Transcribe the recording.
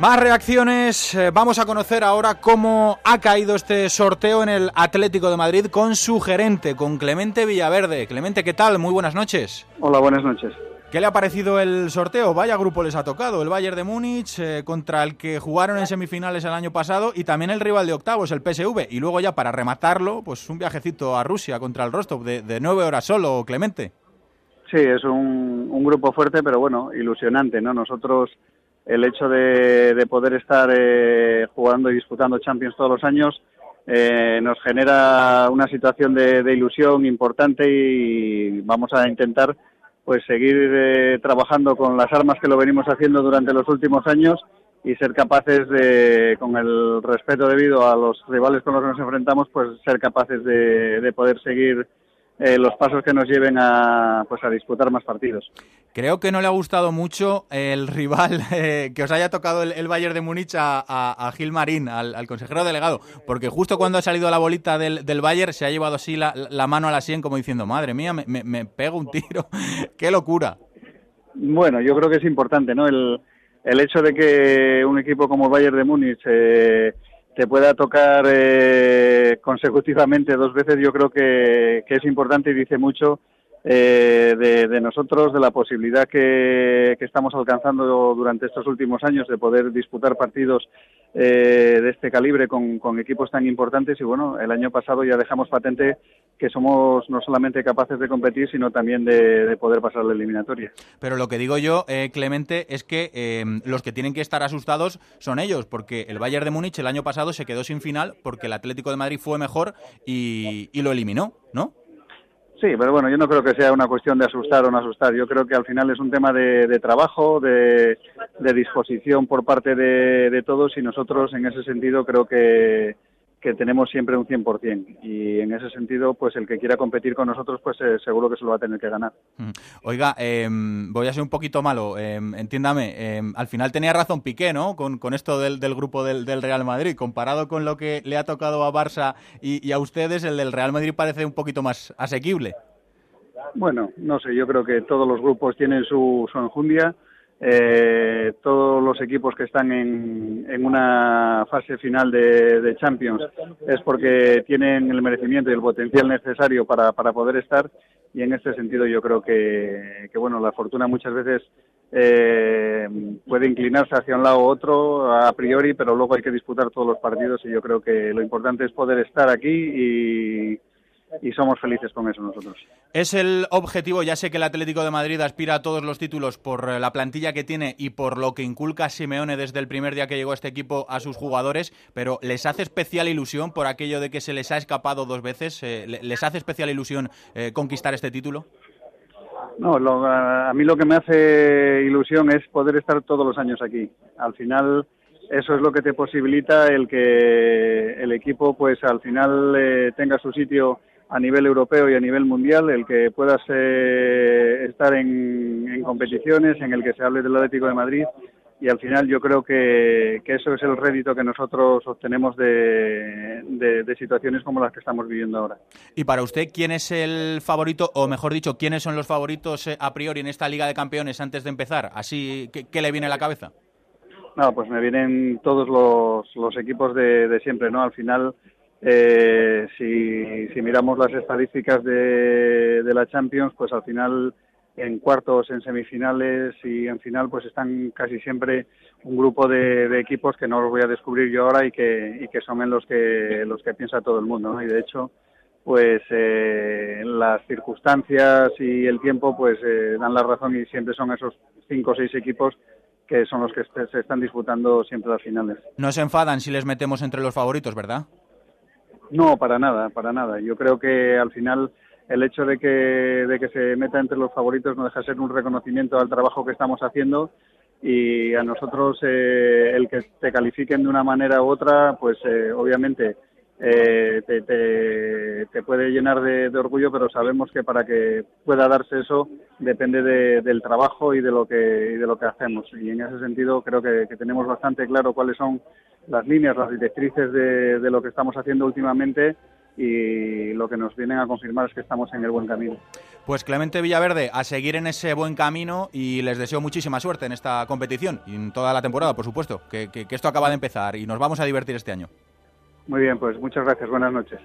Más reacciones. Eh, vamos a conocer ahora cómo ha caído este sorteo en el Atlético de Madrid con su gerente, con Clemente Villaverde. Clemente, ¿qué tal? Muy buenas noches. Hola, buenas noches. ¿Qué le ha parecido el sorteo? Vaya grupo les ha tocado. El Bayern de Múnich, eh, contra el que jugaron en semifinales el año pasado, y también el rival de octavos, el PSV. Y luego ya para rematarlo, pues un viajecito a Rusia contra el Rostov de, de nueve horas solo, Clemente. Sí, es un, un grupo fuerte, pero bueno, ilusionante, ¿no? Nosotros el hecho de, poder estar eh, jugando y disputando Champions todos los años eh, nos genera una situación de, ilusión importante y vamos a intentar pues seguir eh, trabajando con las armas que lo venimos haciendo durante los últimos años y ser capaces de, con el respeto debido a los rivales con los que nos enfrentamos, pues ser capaces de, de poder seguir eh, los pasos que nos lleven a, pues, a disputar más partidos. Creo que no le ha gustado mucho el rival eh, que os haya tocado el, Bayern de Múnich a, a, Gil Marín, al, consejero delegado, porque justo cuando ha salido la bolita del, del Bayern se ha llevado así la, mano a la sien como diciendo, madre mía, me, me, pego un tiro, qué locura. Bueno, yo creo que es importante, ¿no? El, el hecho de que un equipo como el Bayern de Múnich eh, te pueda tocar eh, consecutivamente dos veces, yo creo que, es importante y dice mucho eh, de, nosotros, de la posibilidad que, estamos alcanzando durante estos últimos años de poder disputar partidos eh, de este calibre con, equipos tan importantes. Y bueno, el año pasado ya dejamos patente que somos no solamente capaces de competir, sino también de, poder pasar la eliminatoria. Pero lo que digo yo, eh, Clemente, es que eh, los que tienen que estar asustados son ellos, porque el Bayern de Múnich el año pasado se quedó sin final porque el Atlético de Madrid fue mejor y, lo eliminó, ¿no? Sí, pero bueno, yo no creo que sea una cuestión de asustar o no asustar. Yo creo que al final es un tema de, trabajo, de, disposición por parte de, todos y nosotros en ese sentido creo que, que tenemos siempre un 100% y en ese sentido pues el que quiera competir con nosotros pues eh, seguro que se lo va a tener que ganar. Mm. Oiga, em, voy a ser un poquito malo, em, entiéndame, em, al final tenía razón Piqué, ¿no? Con, esto del, grupo del, Real Madrid, comparado con lo que le ha tocado a Barça y, a ustedes, el del Real Madrid parece un poquito más asequible. Bueno, no sé, yo creo que todos los grupos tienen su, su enjundia eh, todos los equipos que están en, una fase final de, Champions es porque tienen el merecimiento y el potencial necesario para, para poder estar. Y en este sentido yo creo que, que bueno la fortuna muchas veces eh, puede inclinarse hacia un lado u otro a priori pero luego hay que disputar todos los partidos y yo creo que lo importante es poder estar aquí y y somos felices con eso nosotros. Es el objetivo, ya sé que el Atlético de Madrid aspira a todos los títulos por eh, la plantilla que tiene y por lo que inculca Simeone desde el primer día que llegó este equipo a sus jugadores, pero ¿les hace especial ilusión por aquello de que se les ha escapado dos veces? Eh, ¿Les hace especial ilusión eh, conquistar este título? No, a mí lo que me hace ilusión es poder estar todos los años aquí. Al final eso es lo que te posibilita el que el equipo pues al final tenga su sitio a nivel europeo y a nivel mundial, el que puedas eh, estar en, competiciones, en el que se hable del Atlético de Madrid y al final yo creo que, eso es el rédito que nosotros obtenemos de, de, situaciones como las que estamos viviendo ahora. Y para usted, ¿quién es el favorito, o mejor dicho, quiénes son los favoritos eh, a priori en esta Liga de Campeones antes de empezar? Así, ¿qué, le viene a la cabeza? No, pues me vienen todos los, los equipos de, de siempre, ¿no? Al final eh, si, miramos las estadísticas de, de, la Champions, pues al final en cuartos, en semifinales y en final, pues están casi siempre un grupo de, equipos que no los voy a descubrir yo ahora y que, y que son en los que, los que piensa todo el mundo. Y de hecho, pues eh, las circunstancias y el tiempo pues eh, dan la razón y siempre son esos cinco o seis equipos que son los que se están disputando siempre las finales. No se enfadan si les metemos entre los favoritos, ¿verdad? No, para nada, para nada. Yo creo que al final el hecho de que, de que se meta entre los favoritos no deja de ser un reconocimiento al trabajo que estamos haciendo y a nosotros eh, el que te califiquen de una manera u otra, pues eh, obviamente eh, te, te, puede llenar de, orgullo, pero sabemos que para que pueda darse eso depende del trabajo y de lo que de lo que hacemos. Y en ese sentido creo que, tenemos bastante claro cuáles son las líneas, las directrices de, lo que estamos haciendo últimamente y lo que nos vienen a confirmar es que estamos en el buen camino. Pues Clemente Villaverde, a seguir en ese buen camino y les deseo muchísima suerte en esta competición y en toda la temporada, por supuesto, que, que esto acaba de empezar y nos vamos a divertir este año. Muy bien, pues muchas gracias, buenas noches.